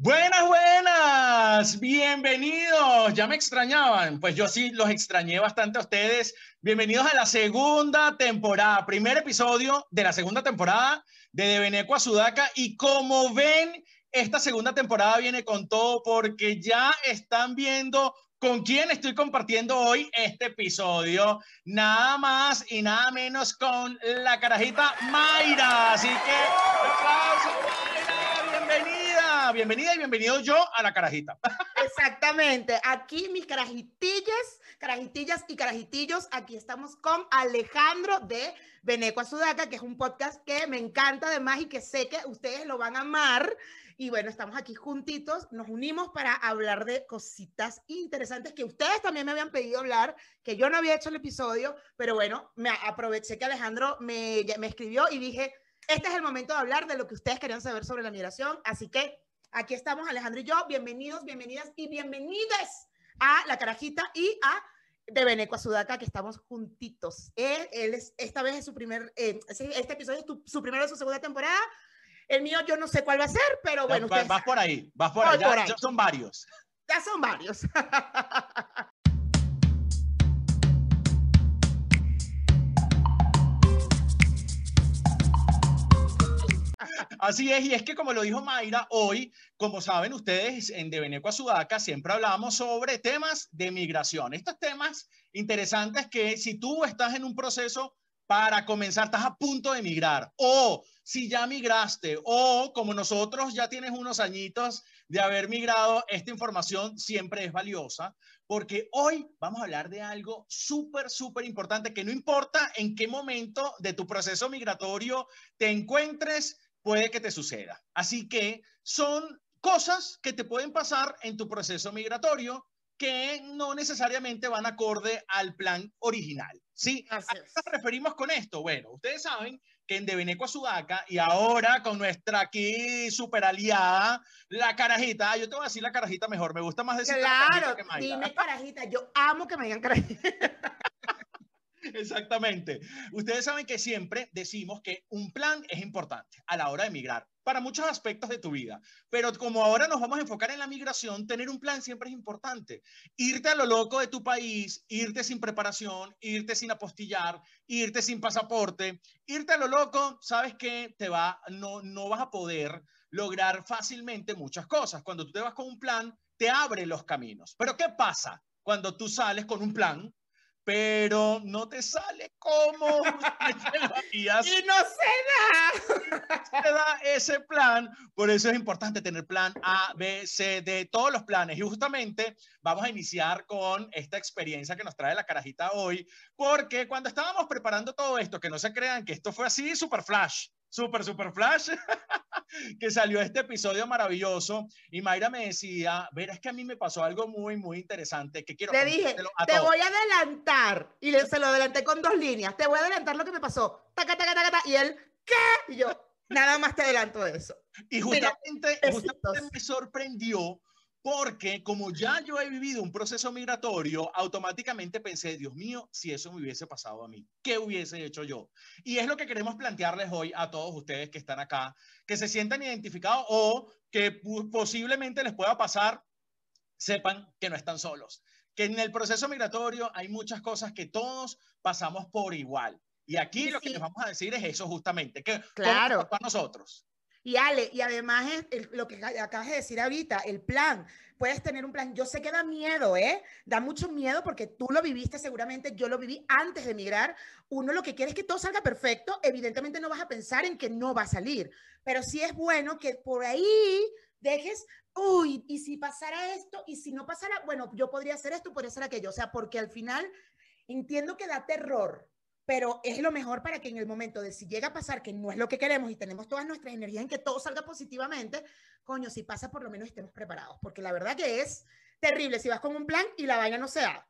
Buenas, buenas, bienvenidos. Ya me extrañaban, pues yo sí los extrañé bastante a ustedes. Bienvenidos a la segunda temporada, primer episodio de la segunda temporada de De Beneco a Sudaca. Y como ven, esta segunda temporada viene con todo porque ya están viendo con quién estoy compartiendo hoy este episodio. Nada más y nada menos con la carajita Mayra. Así que, aplausos, Mayra, bienvenida y bienvenido yo a la carajita. Exactamente. Aquí mis carajitillas, carajitillas y carajitillos, aquí estamos con Alejandro de Beneco Sudaca, que es un podcast que me encanta además y que sé que ustedes lo van a amar. Y bueno, estamos aquí juntitos, nos unimos para hablar de cositas interesantes que ustedes también me habían pedido hablar, que yo no había hecho el episodio, pero bueno, me aproveché que Alejandro me, me escribió y dije, este es el momento de hablar de lo que ustedes querían saber sobre la migración, así que Aquí estamos Alejandro y yo. Bienvenidos, bienvenidas y bienvenidas a La Carajita y a De Beneco a Sudaca, que estamos juntitos. Él, es, esta vez es su primer, eh, este episodio es su primera de su segunda temporada. El mío yo no sé cuál va a ser, pero bueno. vas, por ahí, vas por ahí. Ya, ya son varios. Ya son varios. Así es, y es que como lo dijo Mayra, hoy, como saben ustedes, en De Beneco a Sudaca siempre hablamos sobre temas de migración. Estos temas interesantes que si tú estás en un proceso para comenzar, estás a punto de migrar, o si ya migraste, o como nosotros ya tienes unos añitos de haber migrado, esta información siempre es valiosa, porque hoy vamos a hablar de algo súper, súper importante, que no importa en qué momento de tu proceso migratorio te encuentres, puede que te suceda. Así que son cosas que te pueden pasar en tu proceso migratorio que no necesariamente van acorde al plan original. ¿Sí? ¿A qué nos referimos con esto? Bueno, ustedes saben que en Deveneco a Sudaca y ahora con nuestra aquí super aliada, la carajita, yo te voy a decir la carajita mejor, me gusta más decir claro, dime carajita, yo amo que me digan carajita. Exactamente. Ustedes saben que siempre decimos que un plan es importante a la hora de migrar para muchos aspectos de tu vida. Pero como ahora nos vamos a enfocar en la migración, tener un plan siempre es importante. Irte a lo loco de tu país, irte sin preparación, irte sin apostillar, irte sin pasaporte, irte a lo loco, sabes que te va, no, no vas a poder lograr fácilmente muchas cosas. Cuando tú te vas con un plan, te abre los caminos. Pero ¿qué pasa cuando tú sales con un plan pero no te sale como y no se da. se da ese plan, por eso es importante tener plan A, B, C, D, todos los planes. Y justamente vamos a iniciar con esta experiencia que nos trae la carajita hoy, porque cuando estábamos preparando todo esto, que no se crean que esto fue así, super flash, super, super flash, que salió este episodio maravilloso y Mayra me decía, verás que a mí me pasó algo muy, muy interesante que quiero... Le dije, te voy a adelantar y le, se lo adelanté con dos líneas, te voy a adelantar lo que me pasó, taca, taca, taca, y él, ¿qué? Y yo, nada más te adelanto eso. Y justamente, justamente me sorprendió porque como ya yo he vivido un proceso migratorio, automáticamente pensé, Dios mío, si eso me hubiese pasado a mí, ¿qué hubiese hecho yo? Y es lo que queremos plantearles hoy a todos ustedes que están acá, que se sientan identificados o que posiblemente les pueda pasar, sepan que no están solos, que en el proceso migratorio hay muchas cosas que todos pasamos por igual. Y aquí lo que les vamos a decir es eso justamente, que claro. para nosotros. Y Ale, y además lo que acabas de decir ahorita, el plan. Puedes tener un plan. Yo sé que da miedo, ¿eh? Da mucho miedo porque tú lo viviste seguramente, yo lo viví antes de emigrar. Uno lo que quiere es que todo salga perfecto. Evidentemente no vas a pensar en que no va a salir, pero sí es bueno que por ahí dejes, uy, y si pasara esto, y si no pasara, bueno, yo podría hacer esto, podría hacer aquello. O sea, porque al final entiendo que da terror, pero es lo mejor para que en el momento de si llega a pasar que no es lo que queremos y tenemos todas nuestras energías en que todo salga positivamente, coño, si pasa por lo menos estemos preparados, porque la verdad que es terrible si vas con un plan y la vaina no se da.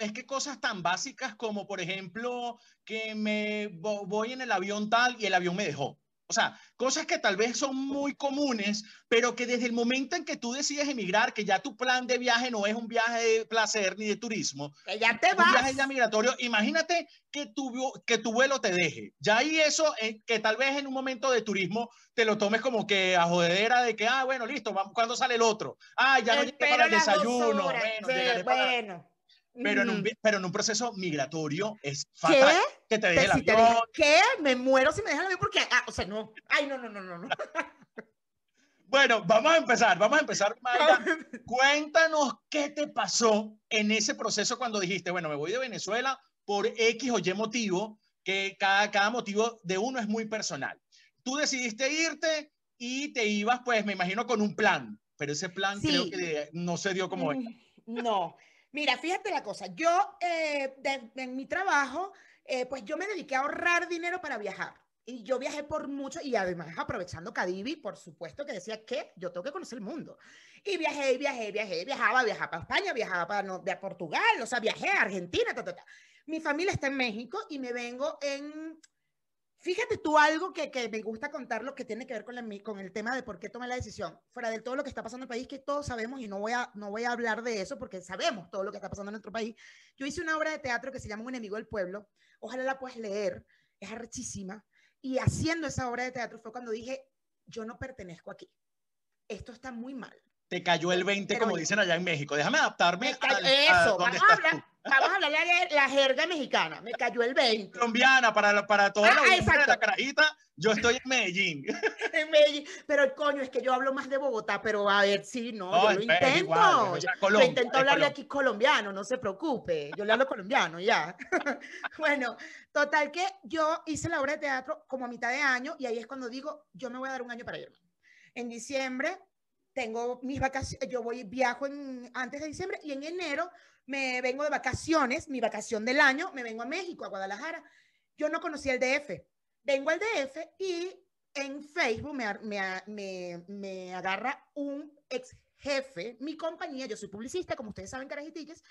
es, que, cosas tan básicas como, por ejemplo, que me voy en el avión tal y el avión me dejó. O sea, cosas que tal vez son muy comunes, pero que desde el momento en que tú decides emigrar, que ya tu plan de viaje no es un viaje de placer ni de turismo, que ya te vas. Un viaje ya migratorio, imagínate que tu, que tu vuelo te deje. Ya ahí eso, eh, que tal vez en un momento de turismo te lo tomes como que a jodedera de que, ah, bueno, listo, vamos, ¿cuándo sale el otro? Ah, ya no llegué para el desayuno. Bueno, bueno. Pero, en un, pero en un proceso migratorio es fatal que te deje el avión. ¿Qué? Me muero si me dejan el avión porque, ah, o sea, no. Ay, no, no, no, no. no. Bueno, vamos a empezar, vamos a empezar, Mayra. Cuéntanos qué te pasó en ese proceso cuando dijiste, bueno, me voy de Venezuela por X o Y motivo, que cada, cada motivo de uno es muy personal. Tú decidiste irte y te ibas, pues, me imagino, con un plan, pero ese plan creo que no se dio como... Mm, no, Mira, fíjate la cosa, yo eh, en mi trabajo, eh, pues yo me dediqué a ahorrar dinero para viajar. Y yo viajé por mucho, y además aprovechando Cadivi, por supuesto que decía que yo tengo que conocer el mundo. Y viajé, viajé, viajé, viajaba, viajaba para España, viajaba para no, de Portugal, o sea, viajé a Argentina, ta, ta, ta. Mi familia está en México y me vengo en Fíjate tú algo que, que, me gusta contar, lo que tiene que ver con, la, con el tema de por qué tomé la decisión, fuera de todo lo que está pasando en el país, que todos sabemos y no voy, a, no voy a hablar de eso porque sabemos todo lo que está pasando en nuestro país. Yo hice una obra de teatro que se llama Un enemigo del pueblo, ojalá la puedas leer, es arrechísima, y haciendo esa obra de teatro fue cuando dije, yo no pertenezco aquí, esto está muy mal. Te cayó el 20, como dicen allá en México, déjame adaptarme a, eso, vamos a hablar. Vamos a hablar de la jerga mexicana. Me cayó el 20. Colombiana, para, para toda la ah, de la carajita, yo estoy en Medellín. en Medellín. Pero el coño es que yo hablo más de Bogotá, pero a ver, sí, no, yo lo intento. yo, intento hablarle aquí colombiano, no se preocupe. Yo le hablo colombiano, ya. bueno, total que yo hice la obra de teatro como a mitad de año y ahí es cuando digo, yo me voy a dar un año para irme. En diciembre tengo mis vacaciones, yo voy, viajo en, antes de diciembre y en enero me vengo de vacaciones, mi vacación del año, me vengo a México, a Guadalajara. Yo no conocía el DF. Vengo al DF y en Facebook me, me, me, agarra un ex jefe, mi compañía, yo soy publicista, como ustedes saben, carajitillas,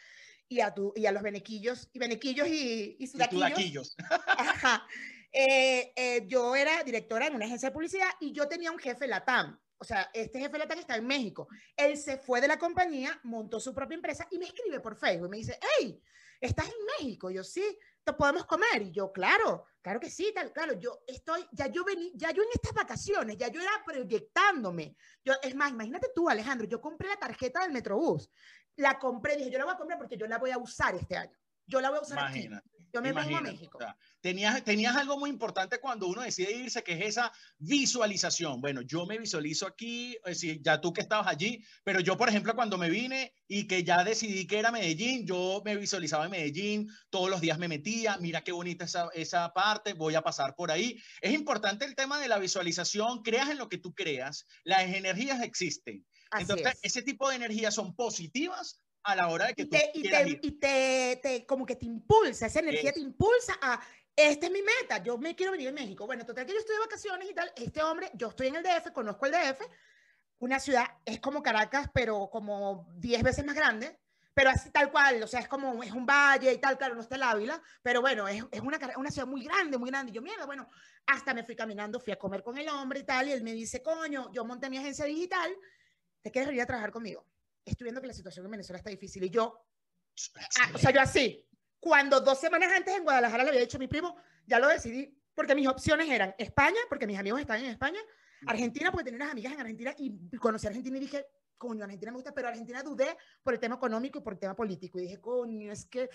y a, tu, y a los benequillos, y benequillos y, y sudaquillos. Ajá. Eh, eh, yo era directora en una agencia de publicidad y yo tenía un jefe Latam o sea, este jefe de está en México. Él se fue de la compañía, montó su propia empresa y me escribe por Facebook. Me dice, hey, ¿estás en México? yo, sí, ¿te podemos comer? Y yo, claro, claro que sí, tal, claro. Yo estoy, ya yo vení, ya yo en estas vacaciones, ya yo era proyectándome. Yo, es más, imagínate tú, Alejandro, yo compré la tarjeta del Metrobús. La compré, dije, yo la voy a comprar porque yo la voy a usar este año. Yo la voy a usar Imagínate. Yo me vengo a México. tenías, tenías algo muy importante cuando uno decide irse, que es esa visualización. Bueno, yo me visualizo aquí, es decir, ya tú que estabas allí, pero yo, por ejemplo, cuando me vine y que ya decidí que era Medellín, yo me visualizaba en Medellín, todos los días me metía, mira qué bonita esa, esa parte, voy a pasar por ahí. Es importante el tema de la visualización, creas en lo que tú creas, las energías existen. Entonces, ese tipo de energías son positivas a la hora de que y te, y, te, y te, te, como que te impulsa, esa energía te impulsa a, esta es mi meta, yo me quiero venir a México. Bueno, total que yo estoy de vacaciones y tal, este hombre, yo estoy en el DF, conozco el DF, una ciudad, es como Caracas, pero como 10 veces más grande, pero así tal cual, o sea, es como, es un valle y tal, claro, no está el Ávila, pero bueno, es, es una, una ciudad muy grande, muy grande. Y yo, mierda, bueno, hasta me fui caminando, fui a comer con el hombre y tal, y él me dice, coño, yo monté mi agencia digital, ¿te quieres venir a trabajar conmigo? Estoy viendo que la situación en Venezuela está difícil. Y yo, ah, o sea, yo así, cuando dos semanas antes en Guadalajara le había dicho a mi primo, ya lo decidí, porque mis opciones eran España, porque mis amigos están en España, Argentina, porque tenía unas amigas en Argentina y conocí a Argentina y dije, coño, Argentina me gusta, pero Argentina dudé por el tema económico y por el tema político. Y dije, coño, es que...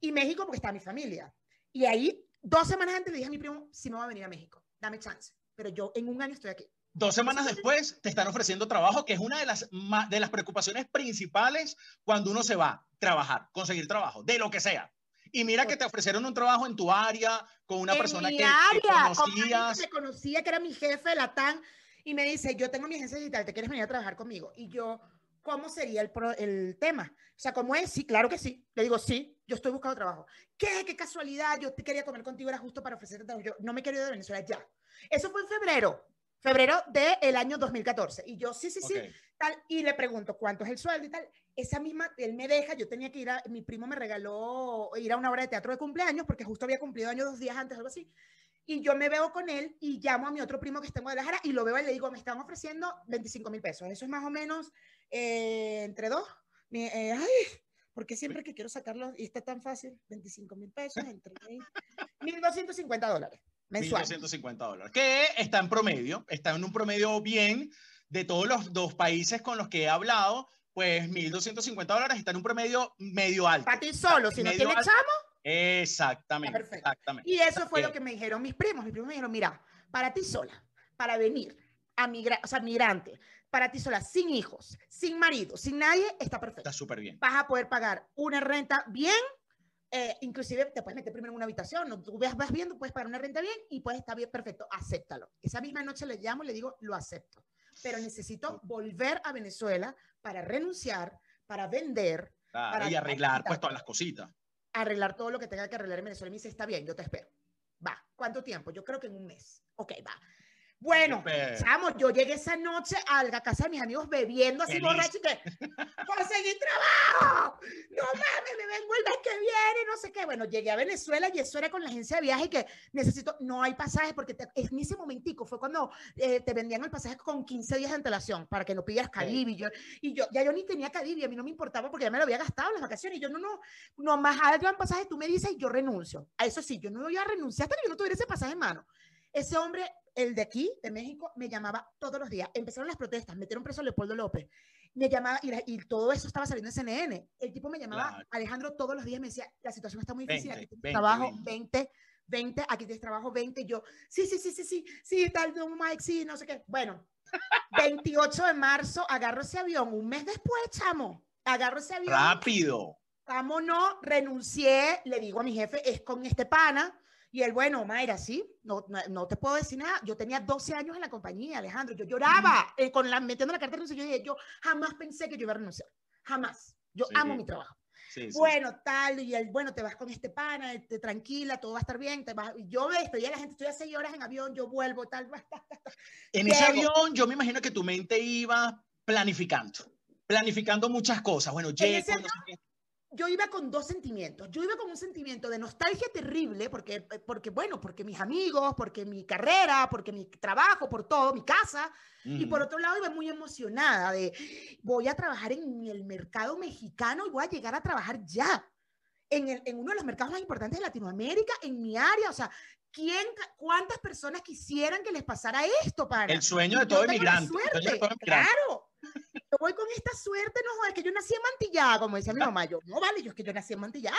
Y México porque está mi familia. Y ahí, dos semanas antes le dije a mi primo, si me va a venir a México, dame chance. Pero yo en un año estoy aquí. Dos semanas después te están ofreciendo trabajo, que es una de las, de las preocupaciones principales cuando uno se va a trabajar, conseguir trabajo, de lo que sea. Y mira que te ofrecieron un trabajo en tu área, con una persona que, área, conocías. Que conocía, que era mi jefe, la TAN, y me dice, yo tengo mi agencia digital, ¿te quieres venir a trabajar conmigo? Y yo, ¿cómo sería el, el tema? O sea, ¿cómo es? Sí, claro que sí. Le digo, sí, yo estoy buscando trabajo. ¿Qué? ¿Qué casualidad? Yo te quería comer contigo, era justo para ofrecerte trabajo. Yo no me quería ir de Venezuela ya. Eso fue en febrero febrero del año 2014. Y yo, sí, sí, sí, tal, y le pregunto, ¿cuánto es el sueldo y tal? Esa misma, él me deja, yo tenía que ir a, mi primo me regaló ir a una obra de teatro de cumpleaños, porque justo había cumplido años dos días antes, algo así. Y yo me veo con él y llamo a mi otro primo que está en Guadalajara y lo veo y le digo, me están ofreciendo 25 mil pesos. Eso es más o menos eh, entre dos. Mi, eh, ay, porque siempre que quiero sacarlo y está tan fácil, 25 mil pesos entre 1.250 dólares mensual. 1.250 dólares, que está en promedio, está en un promedio bien de todos los dos países con los que he hablado, pues 1.250 dólares está en un promedio medio alto. Para ti solo, si no tienes chamo. Exactamente, exactamente. Y eso fue lo que me dijeron mis primos. Mis primos me dijeron, mira, para ti sola, para venir a migrar, o sea, migrante, para ti sola, sin hijos, sin marido, sin nadie, está perfecto. Está súper bien. Vas a poder pagar una renta bien, eh, inclusive te puedes meter primero en una habitación, ¿no? tú vas, vas viendo, puedes pagar una renta bien y puedes estar bien, perfecto, acéptalo. Esa misma noche le llamo y le digo, lo acepto, pero necesito volver a Venezuela para renunciar, para vender. para y arreglar pues todas las cositas. Arreglar todo lo que tenga que arreglar en Venezuela. Y me dice, está bien, yo te espero. Va, ¿cuánto tiempo? Yo creo que en un mes. Ok, va. Bueno, chamo, yo llegué esa noche a la casa de mis amigos bebiendo así borracho y que conseguí trabajo. No mames, me vengo el mes que viene, no sé qué. Bueno, llegué a Venezuela y eso era con la agencia de viaje que necesito, no hay pasajes porque en ese momentico fue cuando eh, te vendían el pasaje con 15 días de antelación para que no pidas Caribe. Y yo, y yo, ya yo ni tenía Caribe, a mí no me importaba porque ya me lo había gastado en las vacaciones. Y yo, no, no, no más hagan pasaje, tú me dices y yo renuncio. A eso sí, yo no voy a renunciar hasta que yo no tuviera ese pasaje en mano. Ese hombre el de aquí, de México, me llamaba todos los días. Empezaron las protestas, metieron preso a Leopoldo López. Me llamaba y, todo eso estaba saliendo en CNN. El tipo me llamaba, Alejandro, todos los días me decía, la situación está muy difícil, aquí tienes trabajo 20. 20, aquí tienes trabajo 20. Yo, sí, sí, sí, sí, sí, sí, tal, no, Mike, sí, no sé qué. Bueno, 28 de marzo, agarro ese avión. Un mes después, chamo, agarro ese avión. Rápido. Vámonos, renuncié, le digo a mi jefe, es con este pana y él, bueno, Mayra, sí, no, no, te puedo decir nada. Yo tenía 12 años en la compañía, Alejandro. Yo lloraba eh, con la, metiendo la carta de renuncia. Yo dije, yo jamás pensé que yo iba a renunciar. Jamás. Yo amo mi trabajo. bueno, tal, y él, bueno, te vas con este pana, te, tranquila, todo va a estar bien. Te vas, yo estoy, a la gente, estoy a seis horas en avión, yo vuelvo, tal. En ese avión, yo me imagino que tu mente iba planificando, planificando muchas cosas. Bueno, llego, yo iba con dos sentimientos. Yo iba con un sentimiento de nostalgia terrible, porque, eh, porque bueno, porque mis amigos, porque mi carrera, porque mi trabajo, por todo, mi casa. Y por otro lado, iba muy emocionada de, voy a trabajar en el mercado mexicano y voy a llegar a trabajar ya. En, el, en uno de los mercados más importantes de Latinoamérica, en mi área, o sea, ¿quién, ¿cuántas personas quisieran que les pasara esto para? El sueño de todo inmigrante. Claro, yo voy con esta suerte, no, es que yo nací en Mantillá, como decía mi mamá, yo, no vale, yo es que yo nací en Mantillá,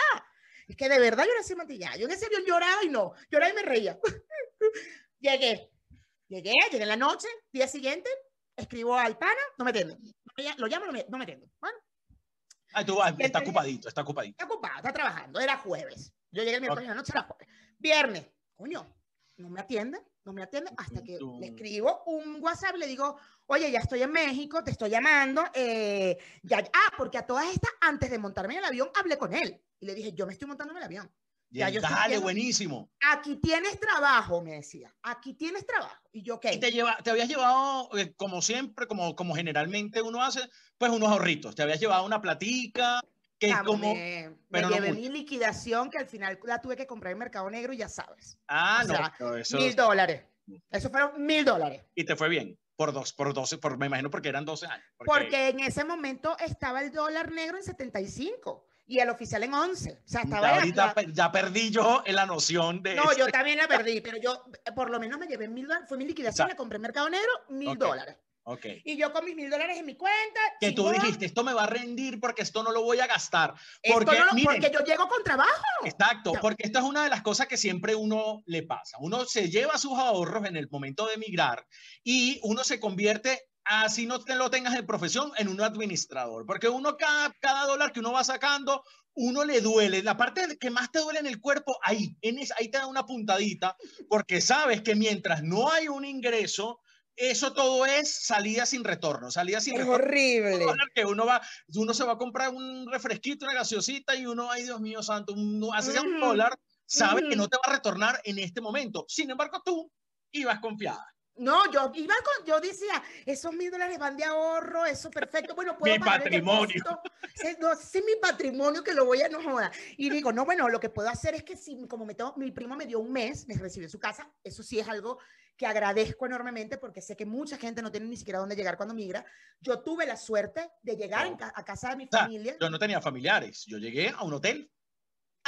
es que de verdad yo nací en Mantillá, yo en ese avión lloraba y no, lloraba y me reía. llegué, llegué, llegué en la noche, día siguiente, escribo al pana, no me atienden, lo llamo, no me, no me bueno. Ah, tú, está ocupadito, está ocupadito. Está ocupado, está trabajando, era jueves. Yo llegué el miércoles en la noche, era jueves. Viernes, coño, no me atienden, no me atienden hasta que le escribo un WhatsApp y le digo, oye, ya estoy en México, te estoy llamando. Eh, ya, ah, porque a todas estas, antes de montarme en el avión, hablé con él y le dije, yo me estoy montando en el avión. Ya, yo dale, buenísimo. Aquí tienes trabajo, me decía. Aquí tienes trabajo. Y yo, ¿qué? Y te, lleva, te habías llevado, eh, como siempre, como, como generalmente uno hace, pues unos ahorritos. Te habías llevado una platica, que como... Me, pero llevé mi liquidación, que al final la tuve que comprar en Mercado Negro y ya sabes. Ah, no. eso... Mil dólares. Eso fueron mil dólares. Y te fue bien. Por dos, por 12, por, me imagino porque eran 12 años. Porque... en ese momento estaba el dólar negro en 75 y el oficial en 11. O sea, estaba ya, ahorita ya perdí yo en la noción de. No, yo también la perdí, pero yo por lo menos me llevé mil dólares. Fue mi liquidación, le compré en Mercado Negro mil dólares. Okay. Y yo con mis mil dólares en mi cuenta. Que tú dijiste, esto me va a rendir porque esto no lo voy a gastar. Porque, porque yo llego con trabajo. Exacto, porque esta es una de las cosas que siempre uno le pasa. Uno se lleva sus ahorros en el momento de emigrar y uno se convierte, así no te lo tengas en profesión, en un administrador. Porque uno, cada, cada dólar que uno va sacando, uno le duele, la parte que más te duele en el cuerpo, ahí, en ahí te da una puntadita, porque sabes que mientras no hay un ingreso, eso todo es salida sin retorno, salida sin es retorno. horrible. Que uno va, uno se va a comprar un refresquito, una gaseosita y uno, ay Dios mío santo, uno hace un dólar, sabe que no te va a retornar en este momento. Sin embargo, tú ibas confiada. No, yo iba con, yo decía, esos mil dólares van de ahorro, eso perfecto. Bueno, puedo mi patrimonio. No, ese es mi patrimonio que lo voy a no joda. Y digo, no, bueno, lo que puedo hacer es que si, como me tengo, mi primo me dio un mes, me recibió en su casa, eso sí es algo que agradezco enormemente porque sé que mucha gente no tiene ni siquiera dónde llegar cuando migra. Yo tuve la suerte de llegar a casa de mi familia. Yo no tenía familiares, yo llegué a un hotel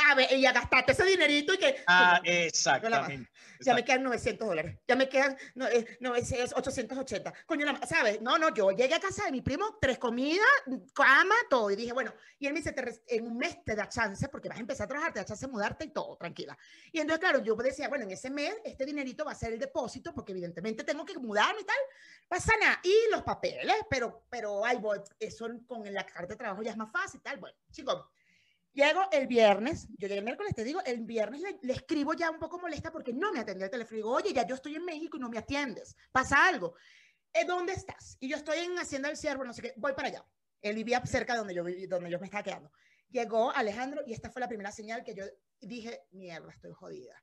a ver, y a gastarte ese dinerito y que... Ah, exactamente. Ya me quedan 900 dólares, ya me quedan no, eh, no, es 880. Coño, ¿sabes? No, no, yo llegué a casa de mi primo, tres comidas, cama, todo. Y dije, bueno, y él me dice, en un mes te da chance, porque vas a empezar a trabajar, te da chance de mudarte y todo, tranquila. Y entonces, claro, yo decía, bueno, en ese mes este dinerito va a ser el depósito, porque evidentemente tengo que mudarme y tal. Pasa nada. Y los papeles, pero, pero, ay, eso con la carta de trabajo ya es más fácil y tal. Bueno, chicos Llego el viernes, yo llegué el miércoles, te digo, el viernes le, escribo ya un poco molesta porque no me atendió el teléfono. Digo, oye, ya yo estoy en México y no me atiendes, pasa algo. ¿Eh, ¿Dónde estás? Y yo estoy en Hacienda del Ciervo, no sé qué, voy para allá. Él vivía cerca de donde yo, donde yo me estaba quedando. Llegó Alejandro y esta fue la primera señal que yo dije, mierda, estoy jodida.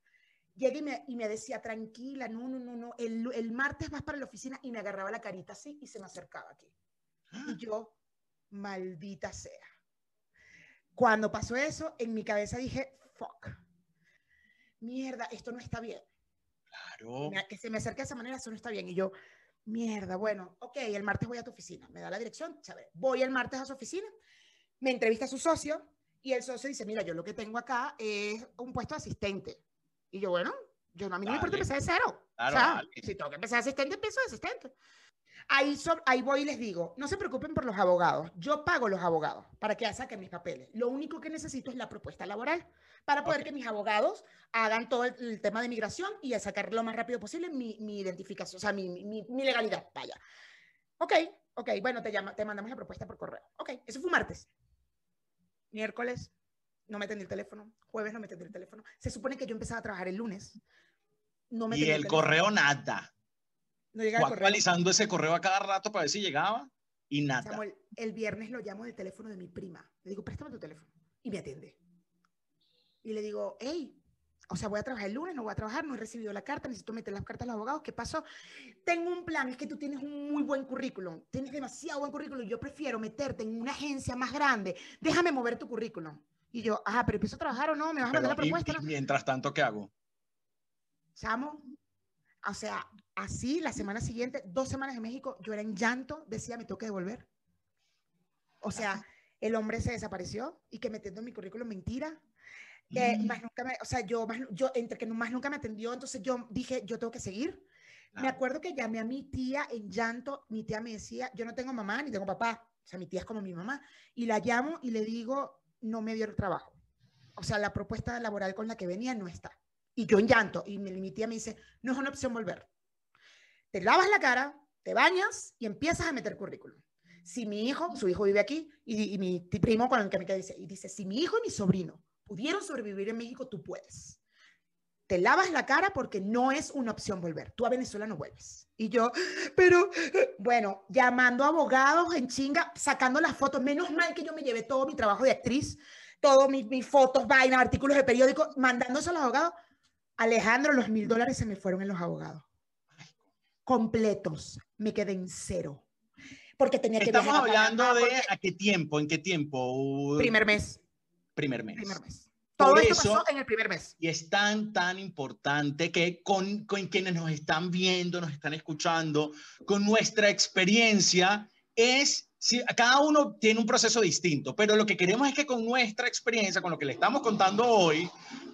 Llegué y me, y me decía, tranquila, no, no, no, no, el, el martes vas para la oficina y me agarraba la carita así y se me acercaba aquí. Y yo, maldita sea cuando pasó eso, en mi cabeza dije, fuck, mierda, esto no está bien. Claro. Que se me acerque de esa manera, eso no está bien. Y yo, mierda, bueno, ok, el martes voy a tu oficina. Me da la dirección, ¿sabes? Voy el martes a su oficina, me entrevista a su socio y el socio dice, mira, yo lo que tengo acá es un puesto de asistente. Y yo, bueno, yo no, a mí no me importa empezar de cero. Claro, o sea, si tengo que empezar de asistente, empiezo de asistente. Ahí, ahí voy y les digo, no se preocupen por los abogados, yo pago los abogados para que saquen mis papeles. Lo único que necesito es la propuesta laboral para poder que mis abogados hagan todo el, tema de migración y a sacar lo más rápido posible mi, mi identificación, o sea, mi, mi, mi, legalidad, vaya. Ok, ok, bueno, te, llama, te mandamos la propuesta por correo. Ok, eso fue martes. Miércoles, no me atendí el teléfono. Jueves no me atendí el teléfono. Se supone que yo empezaba a trabajar el lunes. No me y el, el correo nada. No actualizando ese correo a cada rato para ver si llegaba y nada. Samuel, el viernes lo llamo del teléfono de mi prima. Le digo, préstame tu teléfono. Y me atiende. Y le digo, hey, o sea, voy a trabajar el lunes, no voy a trabajar, no he recibido la carta, necesito meter las cartas a los abogados. ¿Qué pasó? Tengo un plan, es que tú tienes un muy buen currículum, tienes demasiado buen currículum. Yo prefiero meterte en una agencia más grande. Déjame mover tu currículum. Y yo, ajá, pero empiezo a trabajar o no, me vas a mandar la propuesta. mientras tanto, ¿qué hago? Chamo, o sea, así la semana siguiente, dos semanas en México, yo era en llanto, decía, me tengo que devolver. O sea, el hombre se desapareció y que metiendo en mi currículum mentira. Eh, mm. más nunca me, o sea, yo, más, yo, entre que más nunca me atendió, entonces yo dije, yo tengo que seguir. Me acuerdo que llamé a mi tía en llanto, mi tía me decía, yo no tengo mamá ni tengo papá, o sea, mi tía es como mi mamá, y la llamo y le digo, no me dio el trabajo. O sea, la propuesta laboral con la que venía no está. Y yo en llanto. Y mi, tía me dice, no es una opción volver. Te lavas la cara, te bañas y empiezas a meter currículum. Si mi hijo, su hijo vive aquí, y, mi primo con el que me queda dice, y dice, si mi hijo y mi sobrino pudieron sobrevivir en México, tú puedes. Te lavas la cara porque no es una opción volver. Tú a Venezuela no vuelves. Y yo, pero, bueno, llamando a abogados en chinga, sacando las fotos. Menos mal que yo me llevé todo mi trabajo de actriz, todas mis, fotos, vainas, artículos de periódico, mandándose a los abogados Alejandro, los mil dólares se me fueron en los abogados. Completos. Me quedé en cero. Porque tenía que Estamos hablando de a qué tiempo, en qué tiempo. Primer mes. Primer mes. Primer mes. Todo esto pasó en el primer mes. Y es tan, tan importante que con, con quienes nos están viendo, nos están escuchando, con nuestra experiencia, es si cada uno tiene un proceso distinto, pero lo que queremos es que con nuestra experiencia, con lo que le estamos contando hoy,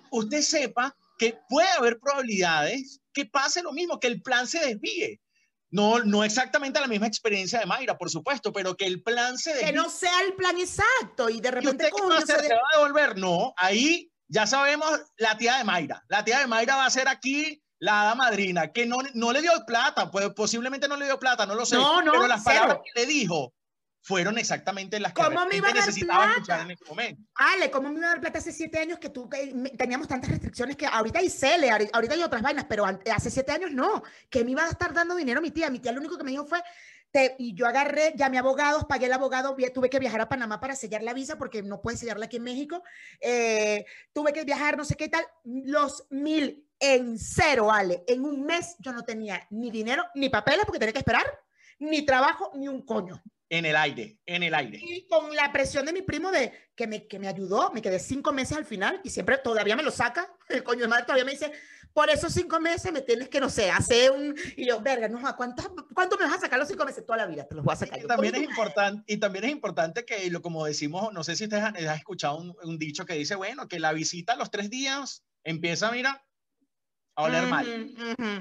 usted sepa que puede haber probabilidades que pase lo mismo, que el plan se desvíe. No, no exactamente la misma experiencia de Mayra, por supuesto, pero que el plan se desvíe. Que no sea el plan exacto y de repente... ¿Y usted se, va a devolver? No, ahí ya sabemos la tía de Mayra. La tía de Mayra va a ser aquí la hada madrina, que no, no le dio plata, pues posiblemente no le dio plata, no lo sé. No, no, pero las palabras que le dijo fueron exactamente las que ¿Cómo me iba a necesitaba escuchar en ese momento. Ale, ¿cómo me iba a dar plata hace siete años que tú teníamos tantas restricciones que ahorita hay CELE, ahorita hay otras vainas, pero hace siete años no, que me iba a estar dando dinero mi tía. Mi tía lo único que me dijo fue, y yo agarré, llamé a abogados, pagué el abogado, tuve que viajar a Panamá para sellar la visa porque no puedes sellarla aquí en México. Eh, tuve que viajar, no sé qué tal, los mil en cero, Ale. En un mes yo no tenía ni dinero, ni papeles porque tenía que esperar, ni trabajo, ni un coño. En el aire, en el aire. Y con la presión de mi primo de que me, que me ayudó, me quedé cinco meses al final y siempre todavía me lo saca. El coño de madre todavía me dice, por esos cinco meses me tienes que, no sé, hacer un... Y yo, verga, no, ¿cuánto, ¿cuánto me vas a sacar los cinco meses? Toda la vida te los voy a sacar. Y también, es importante, y también es importante que, lo, como decimos, no sé si ustedes han, escuchado un, dicho que dice, bueno, que la visita a los tres días empieza, mira, a oler mal.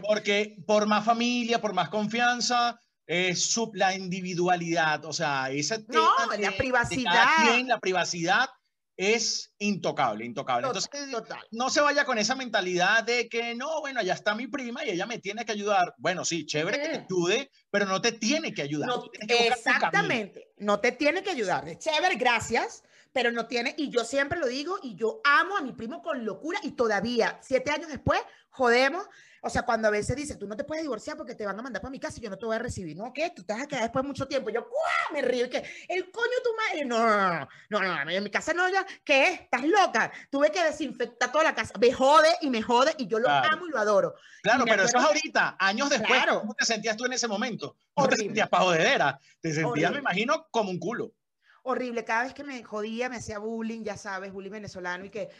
Porque por más familia, por más confianza, es la individualidad, o sea, esa no, la privacidad. la privacidad es intocable, intocable. Entonces, no se vaya con esa mentalidad de que no, bueno, allá está mi prima y ella me tiene que ayudar. Bueno, sí, chévere que te ayude, pero no te tiene que ayudar. exactamente, no te tiene que ayudar. Chévere, gracias, pero no tiene, y yo siempre lo digo, y yo amo a mi primo con locura, y todavía, siete años después, jodemos o sea, cuando a veces dice, tú no te puedes divorciar porque te van a mandar para mi casa y yo no te voy a recibir. No, ¿qué? Tú te vas a quedar después de mucho tiempo. yo, ¡guau! Me río. Que, el coño tu madre. No, no, no, no, no, en mi casa no, ya. ¿Qué es? ¿Estás loca? Tuve que desinfectar toda la casa. Me jode y me jode y yo lo amo y lo adoro. Claro, pero eso es ahorita, años después. ¿Cómo te sentías tú en ese momento? ¿Cómo te sentías pa' jodedera? Te sentías, me imagino, como un culo horrible. Cada vez que me jodía, me hacía bullying, ya sabes, bullying venezolano y que,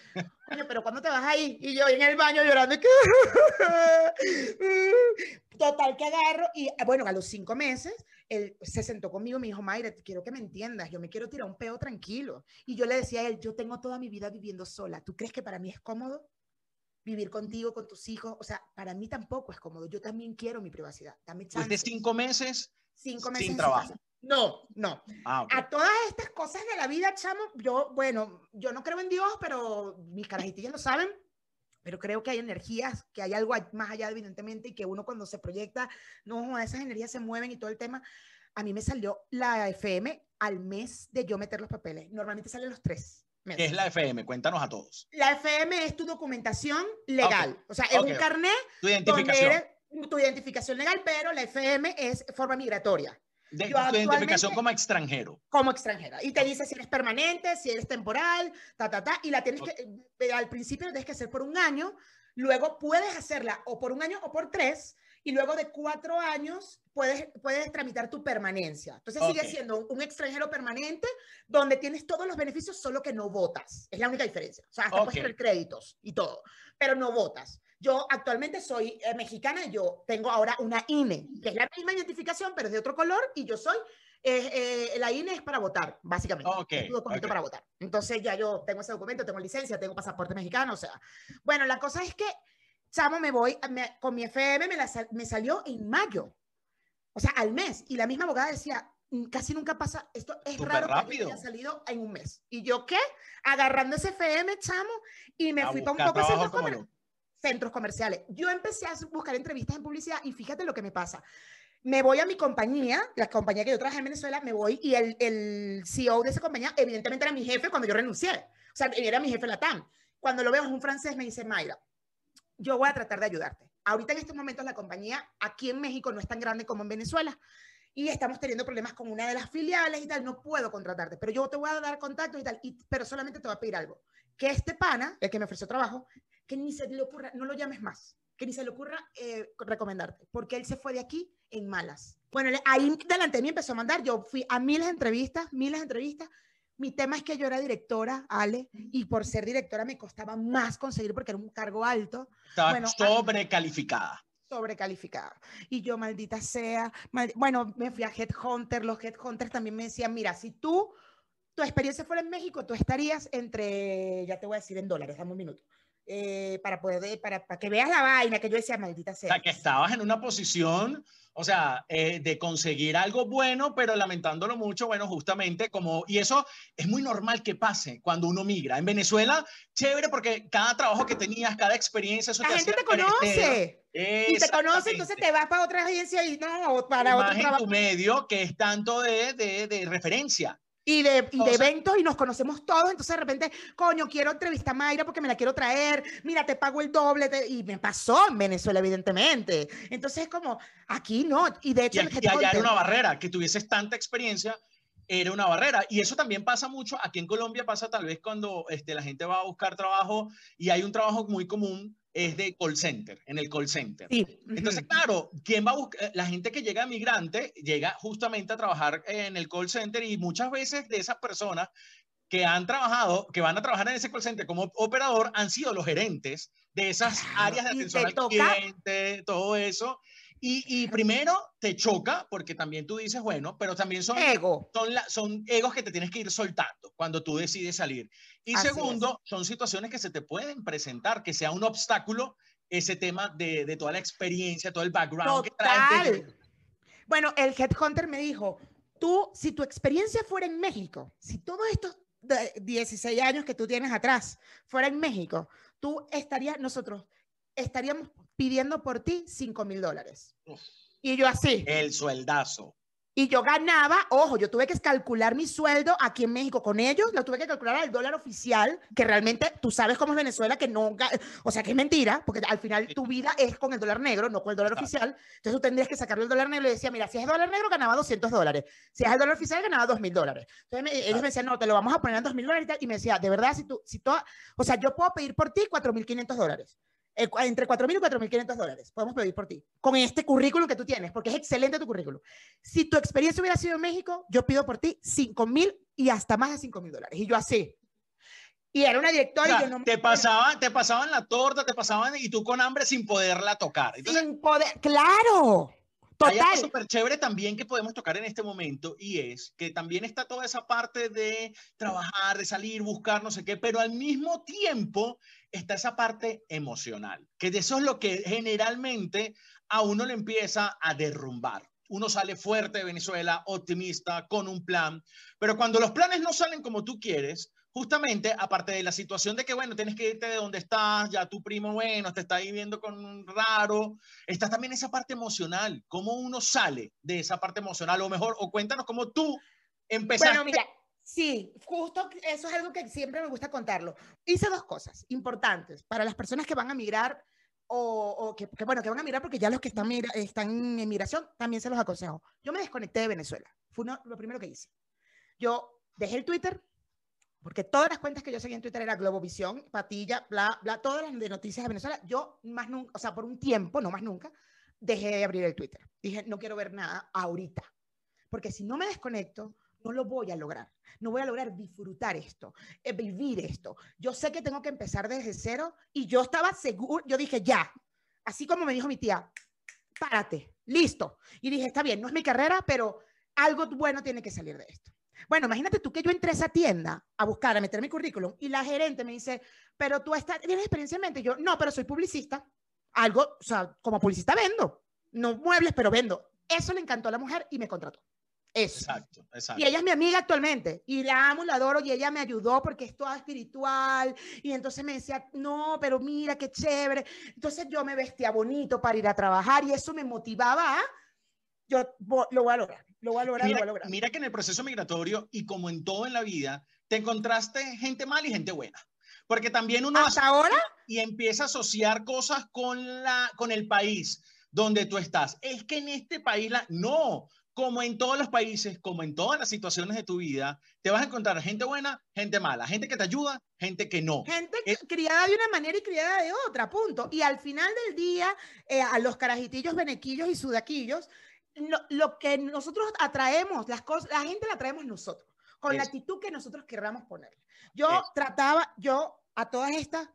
coño, pero ¿cuándo te vas ahí? Y yo en el baño llorando y que... Total que agarro y bueno, a los cinco meses, él se sentó conmigo y me dijo, Mayra, quiero que me entiendas, yo me quiero tirar un peo tranquilo. Y yo le decía a él, yo tengo toda mi vida viviendo sola. ¿Tú crees que para mí es cómodo? vivir contigo, con tus hijos. O sea, para mí tampoco es cómodo. Yo también quiero mi privacidad. Dame chance. de cinco meses, cinco meses sin trabajo. No, no. Ah, a todas estas cosas de la vida, chamo, yo, bueno, yo no creo en Dios, pero mis carajitillas lo saben. Pero creo que hay energías, que hay algo más allá, evidentemente, y que uno cuando se proyecta, no, esas energías se mueven y todo el tema. A mí me salió la FM al mes de yo meter los papeles. Normalmente salen los tres. ¿Qué es la FM? Cuéntanos a todos. La FM es tu documentación legal. O sea, es un carnet. Tu identificación. tu identificación legal, pero la FM es forma migratoria. De, tu identificación como extranjero. Como extranjera. Y te dice si eres permanente, si eres temporal, ta, ta, ta. Y la tienes que, eh, al principio tienes que hacer por un año, luego puedes hacerla o por un año o por tres, y luego de cuatro años puedes, puedes tramitar tu permanencia. Entonces sigue siendo un extranjero permanente donde tienes todos los beneficios, solo que no votas. Es la única diferencia. O sea, hasta puedes tener créditos y todo, pero no votas. Yo actualmente soy eh, mexicana y yo tengo ahora una INE, que es la misma identificación, pero es de otro color, y yo soy, eh, la INE es para votar, básicamente. es un documento para votar. Entonces ya yo tengo ese documento, tengo licencia, tengo pasaporte mexicano, o sea. Bueno, la cosa es que, chamo, me voy, con mi FM me, me salió en mayo, o sea, al mes, y la misma abogada decía, mm, casi nunca pasa, esto es raro rápido. que haya salido en un mes. ¿Y yo qué? Agarrando ese FM, chamo, y me fui para un poco ese centros comerciales. Yo empecé a buscar entrevistas en publicidad y fíjate lo que me pasa. Me voy a mi compañía, la compañía que yo trabajé en Venezuela, me voy y el, el CEO de esa compañía, evidentemente era mi jefe cuando yo renuncié. O sea, era mi jefe Latam. Cuando lo veo es un francés, me dice, Mayra, yo voy a tratar de ayudarte. Ahorita en estos momentos la compañía aquí en México no es tan grande como en Venezuela y estamos teniendo problemas con una de las filiales y tal, no puedo contratarte, pero yo te voy a dar contacto y tal, y, pero solamente te voy a pedir algo, que este pana, el que me ofreció trabajo, que ni se le ocurra, no lo llames más, que ni se le ocurra eh, recomendarte, porque él se fue de aquí en malas. Bueno, ahí delante de mí empezó a mandar, yo fui a miles de entrevistas, miles de entrevistas. Mi tema es que yo era directora, Ale, y por ser directora me costaba más conseguir porque era un cargo alto. Estaba bueno, sobrecalificada. Sobrecalificada. Y yo, maldita sea, bueno, me fui a Headhunter, los Headhunters también me decían, mira, si tú, tu experiencia fuera en México, tú estarías entre, ya te voy a decir en dólares, dame un minuto, eh, para poder, para, para, que veas la vaina que yo decía, maldita sea. O sea, que estabas en una posición, o sea, eh, de conseguir algo bueno, pero lamentándolo mucho, bueno, justamente como, y eso es muy normal que pase cuando uno migra. En Venezuela, chévere, porque cada trabajo que tenías, cada experiencia, eso la gente te conoce. Y te conoce, entonces te vas para otra agencia y no, para otro trabajo. tu medio que es tanto de, de, de referencia. Y de, y de eventos y nos conocemos todos, entonces de repente, coño, quiero entrevistar a Mayra porque me la quiero traer, mira, te pago el doble, y me pasó en Venezuela, evidentemente. Entonces es como, aquí no, y de hecho... Y, y allá era una barrera, que tuvieses tanta experiencia, era una barrera. Y eso también pasa mucho, aquí en Colombia pasa tal vez cuando este, la gente va a buscar trabajo y hay un trabajo muy común es de call center, en el call center. Entonces, claro, ¿quién va a buscar? La gente que llega migrante llega justamente a trabajar en el call center y muchas veces de esas personas que han trabajado, que van a trabajar en ese call center como operador, han sido los gerentes de esas áreas de atención al cliente, todo eso. Y, primero te choca porque también tú dices, bueno, pero también son, Ego. son, son egos que te tienes que ir soltando cuando tú decides salir. Y segundo, son situaciones que se te pueden presentar, que sea un obstáculo ese tema de, de toda la experiencia, todo el background que traes. Bueno, el headhunter me dijo, tú, si tu experiencia fuera en México, si todos estos 16 años que tú tienes atrás fuera en México, tú estarías, nosotros estaríamos pidiendo por ti 5 mil dólares. Y yo así. El sueldazo. Y yo ganaba, ojo, yo tuve que calcular mi sueldo aquí en México con ellos, lo tuve que calcular al dólar oficial, que realmente tú sabes cómo es Venezuela, que no, o sea, que es mentira, porque al final tu vida es con el dólar negro, no con el dólar oficial. Entonces tú tendrías que sacarle el dólar negro y decía, mira, si es dólar negro ganaba 200 dólares, si es el dólar oficial ganaba 2 mil dólares. Entonces ellos me decían, no, te lo vamos a poner en 2 mil dólares y, tal, y me decía, de verdad, si tú, si tú, o sea, yo puedo pedir por ti 4 mil 500 dólares. Eh, entre 4.000 y 4.500 dólares. Podemos pedir por ti. Con este currículum que tú tienes, porque es excelente tu currículum. Si tu experiencia hubiera sido en México, yo pido por ti 5.000 y hasta más de 5.000 dólares. Y yo así. Y era una directora y yo no te pasaban, te pasaban la torta, te pasaban y tú con hambre sin poderla tocar. sin poder, claro. Total. Hay algo súper chévere también que podemos tocar en este momento y es que también está toda esa parte de trabajar, de salir, buscar, no sé qué, pero al mismo tiempo está esa parte emocional, que eso es lo que generalmente a uno le empieza a derrumbar. Uno sale fuerte de Venezuela, optimista, con un plan, pero cuando los planes no salen como tú quieres, justamente, aparte de la situación de que, bueno, tienes que irte de donde estás, ya tu primo, bueno, te está viviendo con un raro, está también esa parte emocional, cómo uno sale de esa parte emocional, o mejor, o cuéntanos cómo tú empezaste. Bueno, mira, Sí, justo eso es algo que siempre me gusta contarlo. Hice dos cosas importantes para las personas que van a migrar o, que, bueno, que van a migrar porque ya los que están, están en migración también se los aconsejo. Yo me desconecté de Venezuela. Fue lo primero que hice. Yo dejé el Twitter, porque todas las cuentas que yo seguía en Twitter era Globovisión, Patilla, bla, bla, todas las de noticias de Venezuela. Yo más nunca, o sea, por un tiempo, no más nunca, dejé de abrir el Twitter. Dije, no quiero ver nada ahorita. Porque si no me desconecto, no lo voy a lograr. No voy a lograr disfrutar esto, eh, vivir esto. Yo sé que tengo que empezar desde cero y yo estaba seguro, yo dije, ya, así como me dijo mi tía, párate, listo. Y dije, está bien, no es mi carrera, pero algo bueno tiene que salir de esto. Bueno, imagínate tú que yo entré a esa tienda a buscar, a meter mi currículum y la gerente me dice, pero tú estás, tienes experiencia en. Yo, no, pero soy publicista. Algo, o sea, como publicista vendo. No muebles, pero vendo. Eso le encantó a la mujer y me contrató. Exacto, exacto. Y ella es mi amiga actualmente y la amo, la adoro y ella me ayudó porque es toda espiritual y entonces me decía, no, pero mira qué chévere. Entonces yo me vestía bonito para ir a trabajar y eso me motivaba a, yo lo voy a lograr, lo voy a lograr, mira, lo voy a lograr. Mira que en el proceso migratorio y como en todo en la vida, te encontraste gente mala y gente buena. Porque también uno... ¿Hasta ahora? Y empieza a asociar cosas con, la, con el país donde tú estás. Es que en este país la... No, como en todos los países, como en todas las situaciones de tu vida, te vas a encontrar gente buena, gente mala, gente que te ayuda, gente que no. Gente criada de una manera y criada de otra, punto. Y al final del día, eh, a los carajitillos, benequillos y sudaquillos, lo, que nosotros atraemos, las cosas, la gente la traemos nosotros, con la actitud que nosotros querramos poner. Yo trataba, yo a todas estas,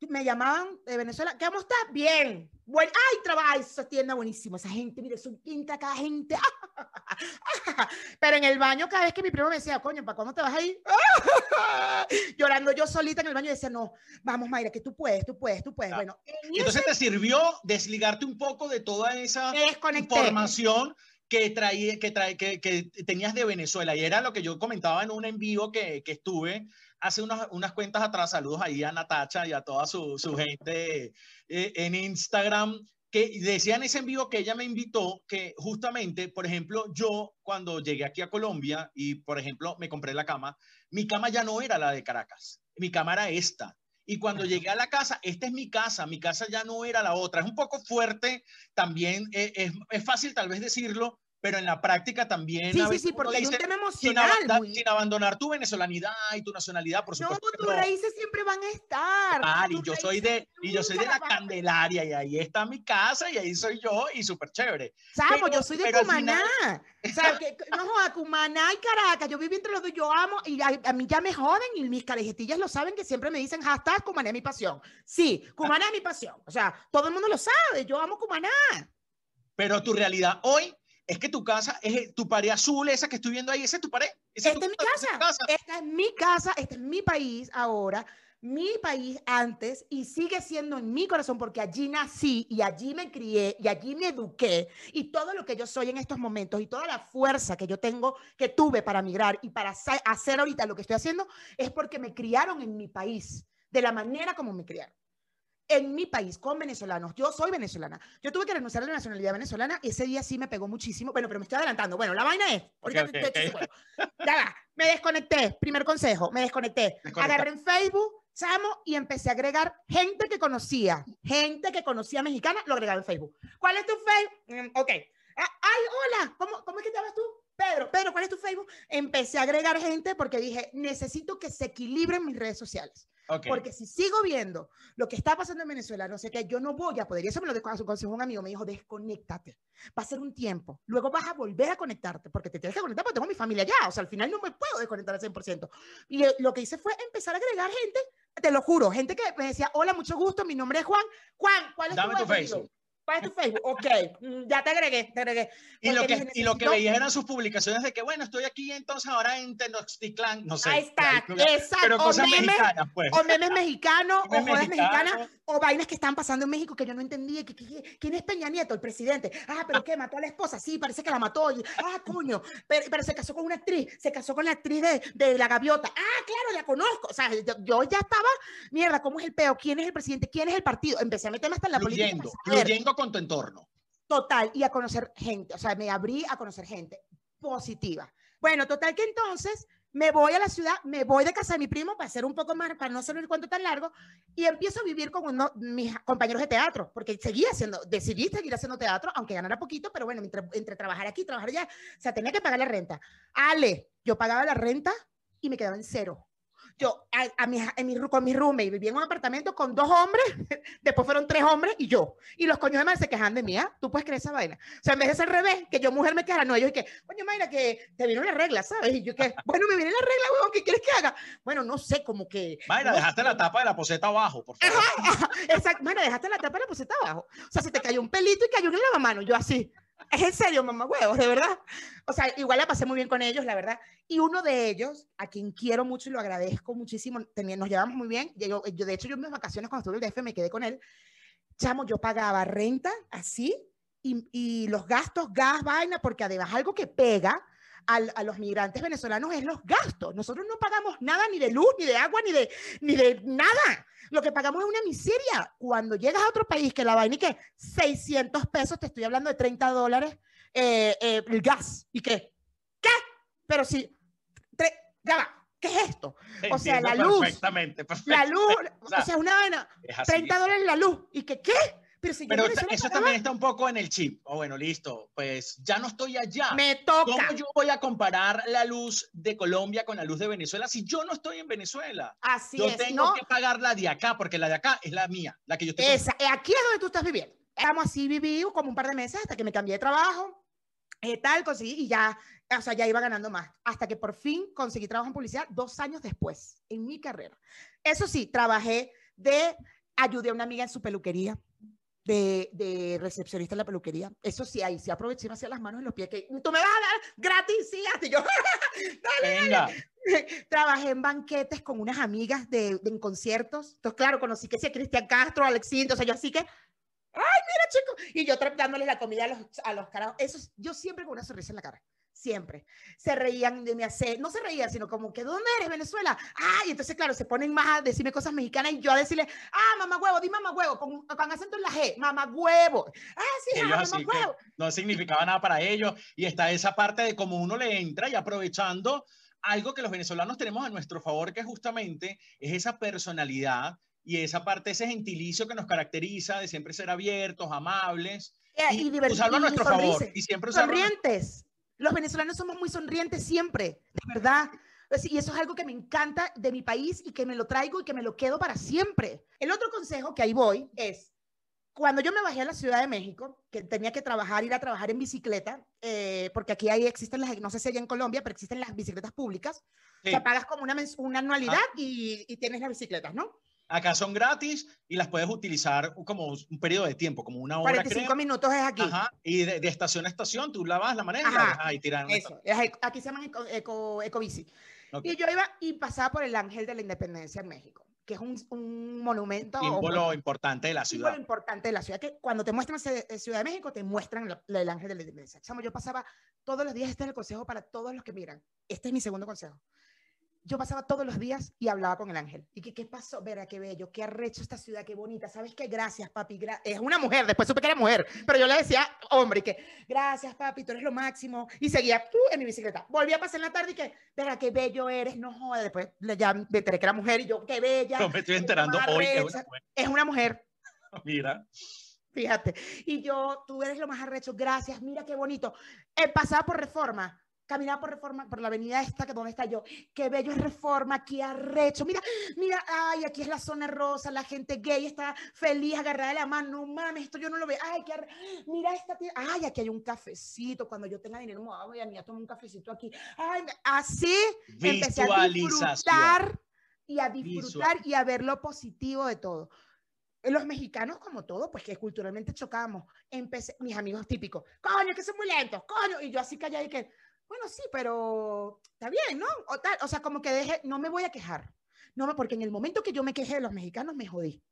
me llamaban de Venezuela, ¿cómo estás? Bien. Bueno, ay, trabaja, esa tienda buenísimo, esa gente, mire, son pinta cada gente. Pero en el baño, cada vez que mi primo me decía, coño, ¿para cuándo te vas a ir? Llorando yo solita en el baño, decía, no, vamos, Mayra, que tú puedes, tú puedes, tú puedes. Bueno, entonces te sirvió desligarte un poco de toda esa información que, traía, que, trae, que, que, tenías de Venezuela. Y era lo que yo comentaba en un en vivo que, que estuve hace unas, unas, cuentas atrás. Saludos ahí a Natacha y a toda su, su gente eh, en Instagram. que decía en ese en vivo que ella me invitó que justamente, por ejemplo, yo cuando llegué aquí a Colombia y, por ejemplo, me compré la cama, mi cama ya no era la de Caracas, mi cama era esta. Y cuando llegué a la casa, esta es mi casa, mi casa ya no era la otra. Es un poco fuerte también, eh, es, es fácil tal vez decirlo, pero en la práctica también. Sí, sí, sí, porque es un tema emocional. Sin, abandonar tu venezolanidad y tu nacionalidad, por supuesto. No, tus raíces siempre van a estar. y yo soy de, y yo soy de la Candelaria, y ahí está mi casa, y ahí soy yo, y súper chévere. Sabes, yo soy de Cumaná. O sea, que, no a Cumaná y Caracas, yo vivo entre los dos, yo amo, y a, mí ya me joden, y mis carejetillas lo saben, que siempre me dicen, hashtag Cumaná es mi pasión. Sí, Cumaná es mi pasión. O sea, todo el mundo lo sabe, yo amo Cumaná. Pero tu realidad hoy es que tu casa es tu pared azul, esa que estoy viendo ahí, esa es tu pared. Esta es, mi casa. Esta es mi casa, este es mi país ahora, mi país antes y sigue siendo en mi corazón porque allí nací y allí me crié y allí me eduqué y todo lo que yo soy en estos momentos y toda la fuerza que yo tengo, que tuve para migrar y para hacer ahorita lo que estoy haciendo es porque me criaron en mi país de la manera como me criaron en mi país con venezolanos. Yo soy venezolana. Yo tuve que renunciar a la nacionalidad venezolana y ese día sí me pegó muchísimo. Bueno, pero me estoy adelantando. Bueno, la vaina es. Ahorita Ya me desconecté. Primer consejo, me desconecté. Agarré en Facebook, chamo, y empecé a agregar gente que conocía. Gente que conocía mexicana, lo agregaba en Facebook. ¿Cuál es tu Facebook? Mm, ok. Ah, ay, hola. ¿Cómo, ¿Cómo es que te llamas tú? Pedro, Pedro, ¿cuál es tu Facebook? Empecé a agregar gente porque dije, necesito que se equilibren mis redes sociales. Porque si sigo viendo lo que está pasando en Venezuela, no sé qué, yo no voy a poder. Y eso me lo dijo consejo un amigo, me dijo, desconéctate. Va a ser un tiempo. Luego vas a volver a conectarte, porque te tienes que conectar porque tengo mi familia ya. O sea, al final no me puedo desconectar al 100%. Y eh, lo que hice fue empezar a agregar gente, te lo juro, gente que me decía, hola, mucho gusto, mi nombre es Juan. Juan, ¿cuál es Dame tu, Facebook? ¿Cuál es tu Facebook? Ok, mm, ya te agregué, te agregué. Y lo, que, y lo que veías eran sus publicaciones de que, bueno, estoy aquí entonces ahora en Tenochtitlan, no sé. Ahí está, exacto. Pero cosas o memes, mexicanas, pues. O memes mexicanos, o jodas mexicanas, o vainas que están pasando en México que yo no entendía. Que, ¿Quién es Peña Nieto, el presidente? Ah, pero ¿qué? ¿Mató a la esposa? Sí, parece que la mató. ah, coño, pero, pero, se casó con una actriz, se casó con la actriz de, de La Gaviota. Ah, claro, la conozco. O sea, yo, ya estaba, mierda, ¿cómo es el peo? ¿Quién es el presidente? ¿Quién es el partido? Empecé a meterme hasta en la política. Fluyendo con tu entorno. Total, y a conocer gente, o sea, me abrí a conocer gente positiva. Bueno, total que entonces me voy a la ciudad, me voy de casa de mi primo para hacer un poco más, para no hacer el cuento tan largo, y empiezo a vivir con uno, mis compañeros de teatro, porque seguía haciendo, decidí seguir haciendo teatro, aunque ganara poquito, pero bueno, entre, entre trabajar aquí, trabajar allá, o sea, tenía que pagar la renta. Ale, yo pagaba la renta y me quedaba en cero. Yo a, mi, en mi, con mi roommate vivía en un apartamento con dos hombres, después fueron tres hombres y yo. Y los coños de madre se quejan de mí, ¿ah? ¿Tú puedes creer esa vaina? O sea, en vez de ser revés, que yo mujer me quejara, no, ellos y que, coño, Mayra, que te vino la regla, ¿sabes? Y yo que, bueno, me viene la regla, huevón, ¿qué quieres que haga? Bueno, no sé, como que... Mayra, dejaste la tapa de la poseta abajo, por favor. exacto, Mayra, dejaste la tapa de la poseta abajo. O sea, se te cayó un pelito y cayó en el lavamano, yo así. Es en serio, mamá huevos, de verdad. O sea, igual la pasé muy bien con ellos, la verdad. Y uno de ellos, a quien quiero mucho y lo agradezco muchísimo, nos llevamos muy bien. Yo, yo, de hecho, yo en mis vacaciones cuando estuve en el DF me quedé con él. Chamo, yo pagaba renta así y, y los gastos, gas, vaina, porque además algo que pega a los migrantes venezolanos es los gastos. Nosotros no pagamos nada ni de luz, ni de agua, ni de, ni de nada. Lo que pagamos es una miseria. Cuando llegas a otro país que la vaina y que 600 pesos, te estoy hablando de 30 dólares, eh, eh, el gas. ¿Y qué? ¿Qué? Pero si, ya va, ¿qué es esto? O sea, la luz. Perfectamente, La luz, o sea, una vaina, 30 dólares la luz. ¿Y qué? ¿Qué? Pero, eso también está un poco en el chip. O oh, bueno, listo, pues ya no estoy allá. Me toca. ¿Cómo yo voy a comparar la luz de Colombia con la luz de Venezuela si yo no estoy en Venezuela? Así yo es. Yo tengo que pagar la de acá, porque la de acá es la mía, la que yo estoy. Esa, eh, aquí es donde tú estás viviendo. Estamos así, viví como un par de meses hasta que me cambié de trabajo. Eh, tal, conseguí y ya, o sea, ya iba ganando más. Hasta que por fin conseguí trabajo en publicidad dos años después, en mi carrera. Eso sí, trabajé de, ayudé a una amiga en su peluquería de, de, recepcionista en la peluquería. Eso sí, ahí sí aproveché hacia las manos y los pies. Que tú me vas a dar gratis, sí, hasta yo. dale, Venga. Trabajé en banquetes con unas amigas de, en conciertos. Entonces, claro, conocí que sí, Cristian Castro, Alexis, entonces yo así que, ay, mira, chico. Y yo dándoles la comida a los, a los carajos. Eso, yo siempre con una sonrisa en la cara. Siempre. Se reían de mi acento, no se reían, sino como que, ¿dónde eres, Venezuela? Ah, y entonces, claro, se ponen más a decirme cosas mexicanas y yo a decirle, ah, mamá huevo, di mamá huevo, con, con acento en la G, mamá huevo. Ah, sí, ellos mamá huevo. No significaba nada para ellos. Y está esa parte de cómo uno le entra y aprovechando algo que los venezolanos tenemos a nuestro favor, que justamente es esa personalidad y esa parte, ese gentilicio que nos caracteriza de siempre ser abiertos, amables. y, y usarlo a nuestro favor. Y siempre Sonrientes. Los venezolanos somos muy sonrientes siempre, de verdad. Y eso es algo que me encanta de mi país y que me lo traigo y que me lo quedo para siempre. El otro consejo que ahí voy es, cuando yo me bajé a la Ciudad de México, que tenía que trabajar, ir a trabajar en bicicleta, eh, porque aquí ahí existen las, no sé si allá en Colombia, pero existen las bicicletas públicas, sí. o pagas como una, una anualidad ah. y, y, tienes las bicicletas, ¿no? Acá son gratis y las puedes utilizar como un periodo de tiempo, como una hora. 45 creo. minutos es aquí. Ajá, y de, de, estación a estación tú la vas, la manejas y la dejas ahí tirando. Eso, aquí se llama eco, eco, ecobici. Okay. Y yo iba y pasaba por el Ángel de la Independencia en México, que es un, un monumento. Símbolo importante de la ciudad. Símbolo importante de la ciudad, que cuando te muestran Ciudad de México, te muestran la, el Ángel de la Independencia. Yo pasaba todos los días, este es el consejo para todos los que miran. Este es mi segundo consejo yo pasaba todos los días y hablaba con el ángel. ¿Y qué, qué pasó? Verá, qué bello, qué arrecho esta ciudad, qué bonita. ¿Sabes qué? Gracias, papi. Gra es una mujer, después supe que era mujer, pero yo le decía, hombre, que gracias, papi, tú eres lo máximo. Y seguía tú en mi bicicleta. Volví a pasar en la tarde y que, verá, qué bello eres. No joder, después ya me enteré que era mujer y yo, qué bella. No me estoy enterando hoy que es una mujer. Es una mujer. Mira. Fíjate. Y yo, tú eres lo más arrecho, gracias, mira qué bonito. He pasado por reforma caminar por reforma, por la avenida esta, que donde está yo, qué bello es reforma, qué arrecho, mira, mira, ay, aquí es la zona rosa, la gente gay está feliz, agarrada de la mano, no mames, esto yo no lo veo, ay, qué mira esta tía, ay, aquí hay un cafecito, cuando yo tenga dinero, me voy a, a tomar un cafecito aquí, ay, así empecé a disfrutar y a disfrutar y a ver lo positivo de todo. Los mexicanos, como todo, pues que culturalmente chocamos. Empecé, mis amigos típicos, coño, que son muy lentos, coño, y yo así callada y que, bueno, sí, pero está bien, ¿no? O, tal, o sea, como que deje, no me voy a quejar. No, porque en el momento que yo me quejé de los mexicanos, me jodí.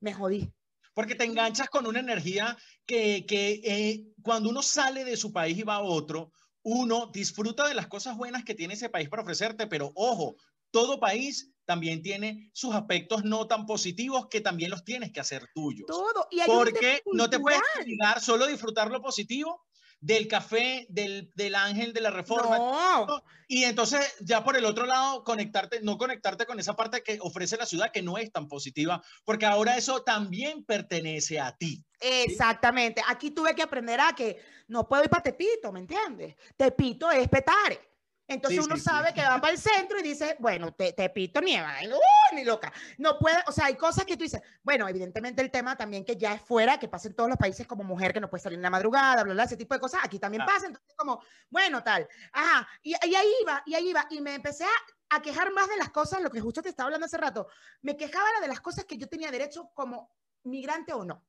Me jodí. Porque te enganchas con una energía que, que eh, cuando uno sale de su país y va a otro, uno disfruta de las cosas buenas que tiene ese país para ofrecerte, pero ojo, todo país también tiene sus aspectos no tan positivos que también los tienes que hacer tuyos. Todo. Y Porque no te puedes llegar solo a disfrutar lo positivo del café, del, del ángel de la reforma. No. Y entonces ya por el otro lado, conectarte, no conectarte con esa parte que ofrece la ciudad que no es tan positiva, porque ahora eso también pertenece a ti. Exactamente. Aquí tuve que aprender a que no puedo ir para Tepito, ¿me entiendes? Tepito es Petare. Entonces sí, uno sí, sabe sí. que va para el centro y dice, bueno, te, te pito nieva, uh, ni loca. No puede, o sea, hay cosas que tú dices, bueno, evidentemente el tema también que ya es fuera, que pasa en todos los países como mujer que no puede salir en la madrugada, bla, bla, ese tipo de cosas, aquí también ah. pasa, entonces como, bueno, tal, ajá, y, y ahí iba, y ahí iba, y me empecé a, a, quejar más de las cosas, lo que justo te estaba hablando hace rato, me quejaba de las cosas que yo tenía derecho como migrante o no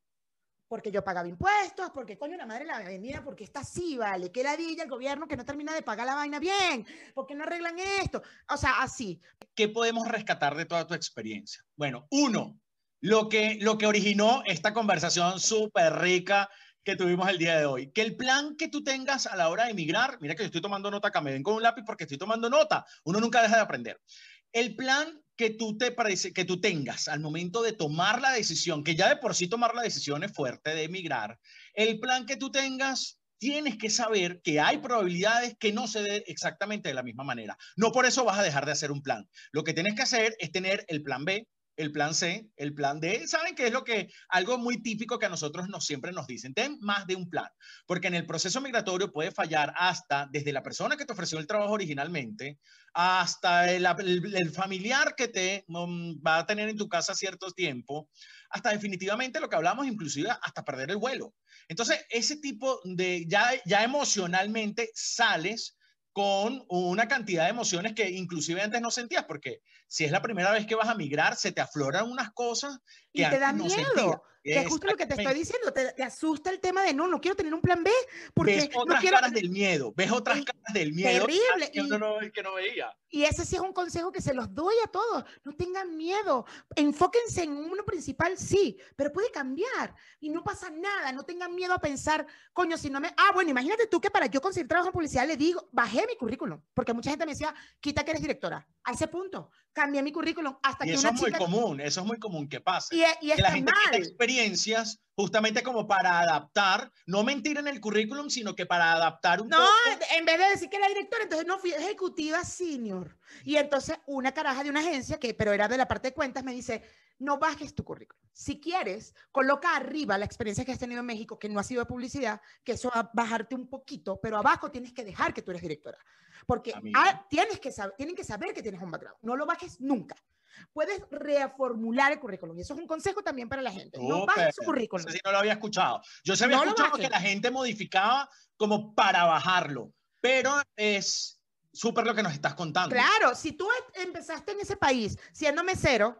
porque yo pagaba impuestos, porque coño la madre la vendía, porque está así, vale, que ladilla el gobierno que no termina de pagar la vaina bien, porque no arreglan esto, o sea, así. ¿Qué podemos rescatar de toda tu experiencia? Bueno, uno, lo que, lo que originó esta conversación súper rica que tuvimos el día de hoy, que el plan que tú tengas a la hora de emigrar, mira que yo estoy tomando nota acá, me ven con un lápiz porque estoy tomando nota, uno nunca deja de aprender. El plan que tú tengas al momento de tomar la decisión, que ya de por sí tomar la decisión es fuerte de emigrar, el plan que tú tengas tienes que saber que hay probabilidades que no se dé exactamente de la misma manera. No por eso vas a dejar de hacer un plan. Lo que tienes que hacer es tener el plan B, el plan C, el plan D. ¿Saben qué es lo que, algo muy típico que a nosotros nos, siempre nos dicen? Ten más de un plan, porque en el proceso migratorio puede fallar hasta desde la persona que te ofreció el trabajo originalmente, hasta el, familiar que te um, va a tener en tu casa cierto tiempo, hasta definitivamente lo que hablamos, inclusive hasta perder el vuelo. Entonces, ese tipo de, ya, ya emocionalmente sales con una cantidad de emociones que inclusive antes no sentías, porque si es la primera vez que vas a migrar, se te afloran unas cosas y te da miedo. Que es justo lo que te estoy diciendo, te, asusta el tema de no, no quiero tener un plan B. Porque ves otras no quiero... caras del miedo, ves otras caras del miedo terrible. que uno no, que no veía. Y ese sí es un consejo que se los doy a todos. No tengan miedo. Enfóquense en uno principal, sí, pero puede cambiar y no pasa nada. No tengan miedo a pensar, coño, si no me. Ah, bueno, imagínate tú que para yo conseguir trabajo en publicidad le digo, bajé mi currículum, porque mucha gente me decía, quita que eres directora. A ese punto, cambié mi currículum hasta y que eso una es muy chica... común, eso es muy común que pase. Y, y que la gente mal. experiencias justamente como para adaptar, no mentir en el currículum, sino que para adaptar un No, poco. en vez de decir que era directora, entonces no fui ejecutiva senior. Y entonces una caraja de una agencia, que, pero era de la parte de cuentas, me dice, no bajes tu currículum. Si quieres, coloca arriba la experiencia que has tenido en México, que no ha sido de publicidad, que eso va a bajarte un poquito, pero abajo tienes que dejar que tú eres directora. Porque ah, tienes que saber, tienen que saber que tienes un background. No lo bajes nunca. Puedes reformular el currículum. Y eso es un consejo también para la gente. No bajes su Súper. currículum. Ese sí no lo había escuchado. Yo se había No escuchado que la gente modificaba como para bajarlo, pero es súper lo que nos estás contando. Claro, si tú empezaste en ese país siendo mesero,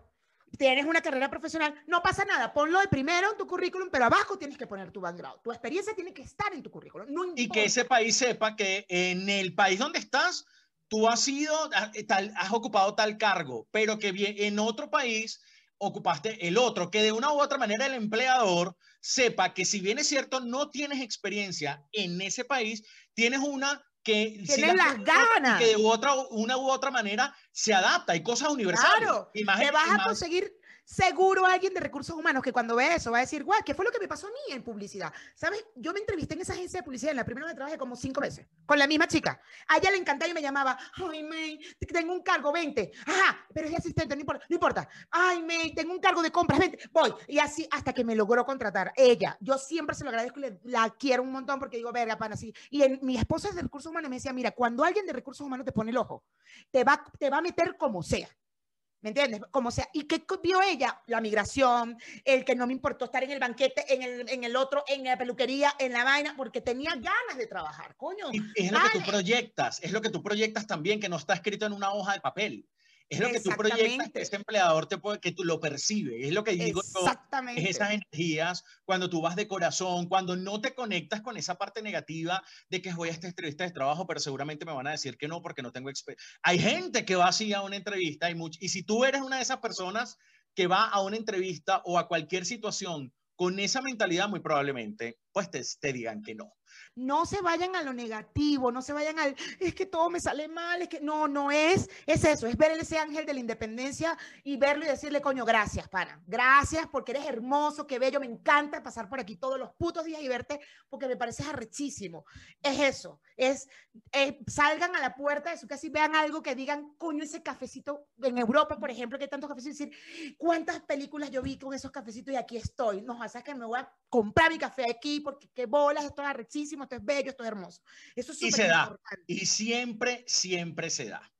tienes una carrera profesional, no pasa nada, ponlo de primero en tu currículum, pero abajo tienes que poner tu background. Tu experiencia tiene que estar en tu currículum. No Y que ese país sepa que en el país donde estás, tú has sido, has, tal- has ocupado tal cargo, pero que en otro país ocupaste el otro, que de una u otra manera el empleador sepa que si bien es cierto, no tienes experiencia en ese país, tienes una que la- las ganas. que de otra, una u otra manera se adapta. Hay cosas universales. Claro, Y más te vas y a conseguir seguro alguien de recursos humanos que cuando ve eso va a decir, guau, ¿qué fue lo que me pasó a mí en publicidad? ¿Sabes? Yo me entrevisté en esa agencia de publicidad, en la primera donde trabajé como cinco veces, con la misma chica. A ella le encantaba y me llamaba, ay, May, tengo un cargo, 20. Ajá, pero es asistente, no importa, no importa. Ay, May, tengo un cargo de compras, 20. Voy. Y así hasta que me logró contratar. Ella, yo siempre se lo agradezco y le- la quiero un montón porque digo, verga, pana, así. Y en, mi esposa es de recursos humanos me decía, mira, cuando alguien de recursos humanos te pone el ojo, te va, te va a meter como sea. ¿Me entiendes? Como sea. ¿Y qué vio ella? La migración, el que no me importó estar en el banquete, en el, en el otro, en la peluquería, en la vaina, porque tenía ganas de trabajar, coño. Y es lo que tú proyectas, es lo que tú proyectas también, que no está escrito en una hoja de papel. Es lo que tú proyectas que ese empleador te puede, que tú lo percibe. Es lo que digo yo, Exactamente. es esas energías cuando tú vas de corazón, cuando no te conectas con esa parte negativa de que voy a esta entrevista de trabajo, pero seguramente me van a decir que no porque no tengo experiencia. Hay gente que va así a una entrevista y, much- y si tú eres una de esas personas que va a una entrevista o a cualquier situación con esa mentalidad, muy probablemente, pues te, te digan que no. No se vayan a lo negativo, no se vayan al, es que todo me sale mal, es que no, no es, es eso, es ver ese ángel de la independencia y verlo y decirle, coño, gracias, pana, gracias porque eres hermoso, qué bello, me encanta pasar por aquí todos los putos días y verte porque me pareces arrechísimo. Es eso, es, salgan a la puerta de su casa y vean algo que digan, coño, ese cafecito, en Europa, por ejemplo, que hay tantos cafecitos, decir, cuántas películas yo vi con esos cafecitos y aquí estoy, no, o sea, que me voy a comprar mi café aquí porque qué bolas, esto es arrechísimo, esto es bello, esto es hermoso. Eso es Y se da. Y siempre, siempre se da.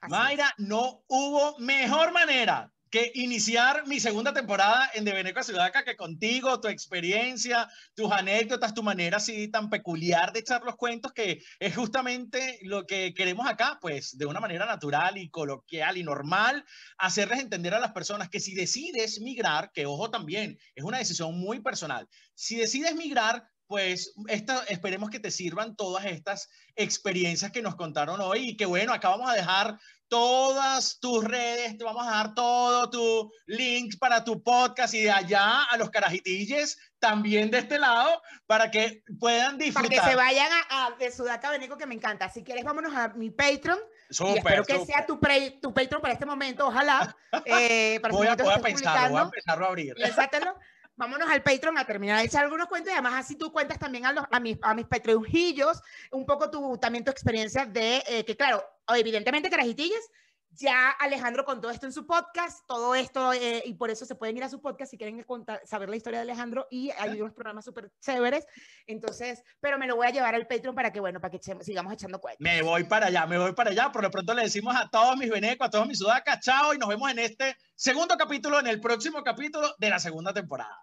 Así Mayra, no hubo mejor manera que iniciar mi segunda temporada en De Veneco a que contigo, tu experiencia, tus anécdotas, tu manera así tan peculiar de echar los cuentos, que es justamente lo que queremos acá, pues de una manera natural y coloquial y normal, hacerles entender a las personas que si decides migrar, que ojo también, es una decisión muy personal, si decides migrar, pues esta, esperemos que te sirvan todas estas experiencias que nos contaron hoy y que bueno, acá vamos a dejar todas tus redes, te vamos a dar todo tu link para tu podcast y de allá a los carajitilles también de este lado para que puedan Para disfrutar. que se vayan a, a de Sudaca Beneco, que me encanta. Si quieres, vámonos a mi Patreon. y Súper, espero que súper. sea tu, pre- tu Patreon para este momento, ojalá. eh, para Voy a, este voy a pensarlo, voy a empezarlo a abrir. Lánzatelo. Vámonos al Patreon a terminar. De echar algunos cuentos y además así tú cuentas también a, los, a, mis, a mis Patreonjillos un poco tu, también tu experiencia de eh, que claro, evidentemente carajitillas, ya Alejandro contó esto en su podcast, todo esto eh, y por eso se pueden ir a su podcast si quieren contar, saber la historia de Alejandro y hay unos programas súper chéveres, entonces, pero me lo voy a llevar al Patreon para que bueno, para que sigamos echando cuentos. Me voy para allá, me voy para allá. Por lo pronto le decimos a todos mis venecos, a todos mis sudacas, chao y nos vemos en este segundo capítulo, en el próximo capítulo de la segunda temporada.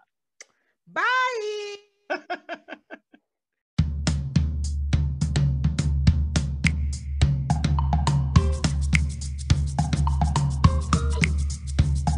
Bye.